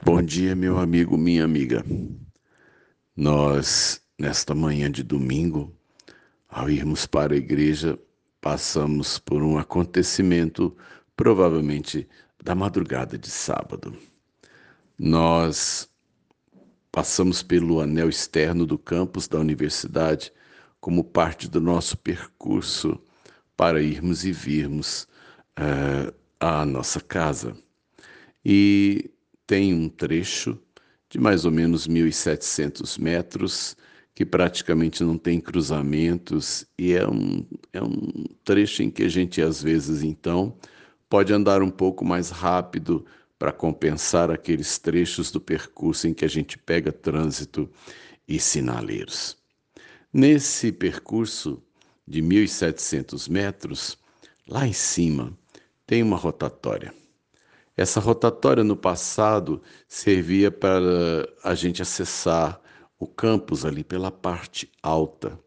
Bom dia, meu amigo, minha amiga. Nós, nesta manhã de domingo, ao irmos para a igreja, passamos por um acontecimento, provavelmente da madrugada de sábado. Nós passamos pelo anel externo do campus da universidade como parte do nosso percurso para irmos e virmos uh, à nossa casa. E tem um trecho de mais ou menos 1.700 metros, que praticamente não tem cruzamentos, e é um, é um trecho em que a gente, às vezes, então, pode andar um pouco mais rápido para compensar aqueles trechos do percurso em que a gente pega trânsito e sinaleiros. Nesse percurso de 1.700 metros, lá em cima, tem uma rotatória. Essa rotatória no passado servia para a gente acessar o campus ali pela parte alta,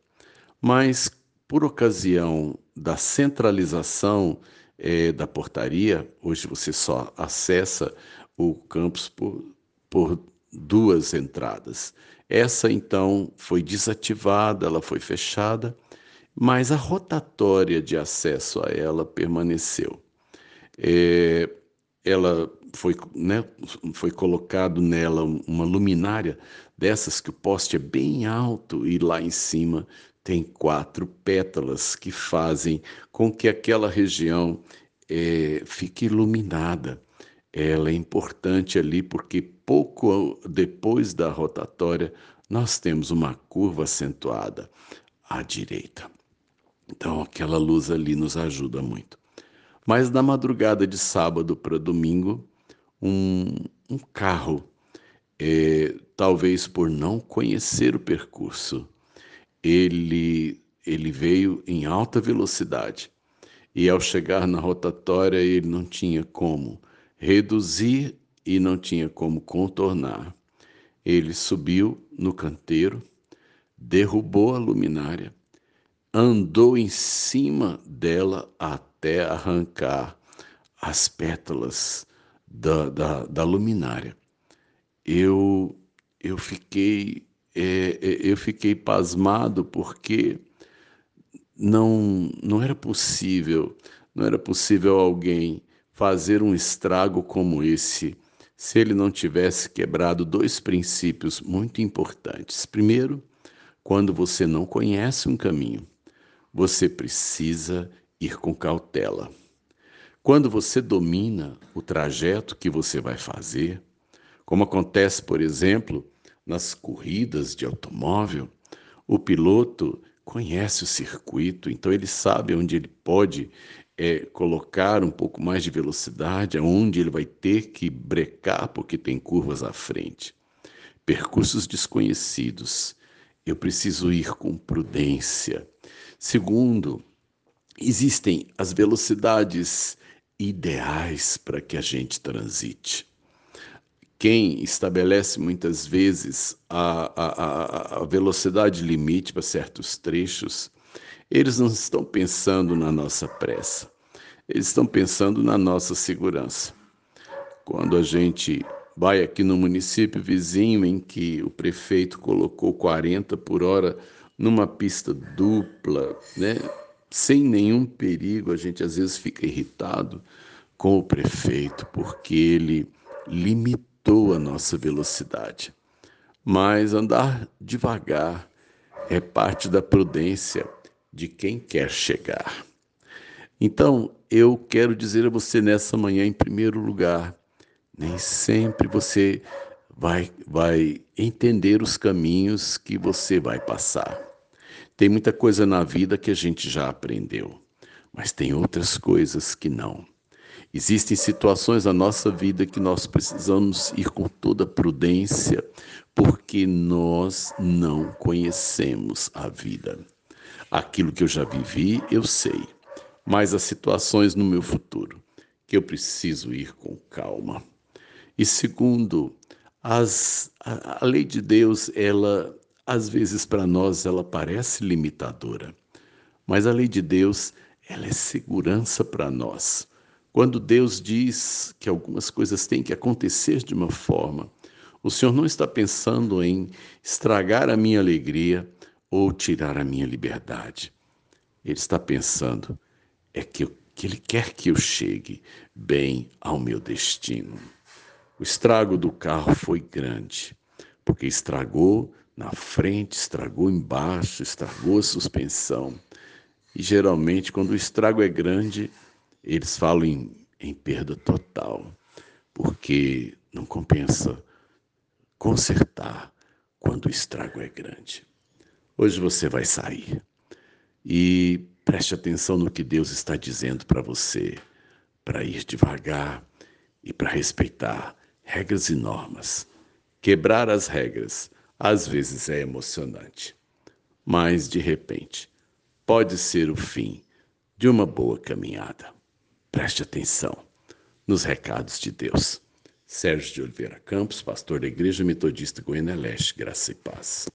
mas por ocasião da centralização eh, da portaria, hoje você só acessa o campus por, por duas entradas. Essa então foi desativada, ela foi fechada, mas a rotatória de acesso a ela permaneceu. É, ela foi, né, foi colocado nela uma luminária dessas que o poste é bem alto e lá em cima tem quatro pétalas que fazem com que aquela região é, fique iluminada. Ela é importante ali porque pouco depois da rotatória nós temos uma curva acentuada à direita. Então aquela luz ali nos ajuda muito. Mas na madrugada de sábado para domingo, um, um carro, é, talvez por não conhecer o percurso, ele, ele veio em alta velocidade e ao chegar na rotatória ele não tinha como reduzir e não tinha como contornar. Ele subiu no canteiro, derrubou a luminária, andou em cima dela até arrancar as pétalas da, da, da luminária. Eu, eu, fiquei, é, é, eu fiquei pasmado porque não, não era possível, não era possível alguém fazer um estrago como esse se ele não tivesse quebrado dois princípios muito importantes. Primeiro, quando você não conhece um caminho, você precisa ir com cautela. Quando você domina o trajeto que você vai fazer, como acontece, por exemplo, nas corridas de automóvel, o piloto conhece o circuito, então ele sabe onde ele pode é, colocar um pouco mais de velocidade, aonde ele vai ter que brecar porque tem curvas à frente. Percursos desconhecidos. Eu preciso ir com prudência. Segundo, Existem as velocidades ideais para que a gente transite. Quem estabelece muitas vezes a, a, a velocidade limite para certos trechos, eles não estão pensando na nossa pressa, eles estão pensando na nossa segurança. Quando a gente vai aqui no município vizinho em que o prefeito colocou 40 por hora numa pista dupla, né? sem nenhum perigo, a gente às vezes fica irritado com o prefeito porque ele limitou a nossa velocidade. Mas andar devagar é parte da prudência de quem quer chegar. Então, eu quero dizer a você nessa manhã, em primeiro lugar, nem sempre você vai, vai entender os caminhos que você vai passar. Tem muita coisa na vida que a gente já aprendeu, mas tem outras coisas que não. Existem situações na nossa vida que nós precisamos ir com toda prudência, porque nós não conhecemos a vida. Aquilo que eu já vivi, eu sei, mas as situações no meu futuro, que eu preciso ir com calma. E segundo, as, a, a lei de Deus, ela às vezes para nós ela parece limitadora, mas a lei de Deus, ela é segurança para nós, Quando Deus diz que algumas coisas têm que acontecer de uma forma, o Senhor não está pensando em estragar a minha alegria ou tirar a minha liberdade. Ele está pensando é que, eu, que Ele quer que eu chegue bem ao meu destino. O estrago do carro foi grande, porque estragou na frente, estragou embaixo, estragou a suspensão. E geralmente, quando o estrago é grande, eles falam em, em perda total, porque não compensa consertar quando o estrago é grande. Hoje você vai sair e preste atenção no que Deus está dizendo para você, para ir devagar e para respeitar regras e normas. Quebrar as regras às vezes é emocionante, mas de repente pode ser o fim de uma boa caminhada. Preste atenção nos recados de Deus. Sérgio de Oliveira Campos, pastor da Igreja Metodista Goiânia Leste, Graça e Paz.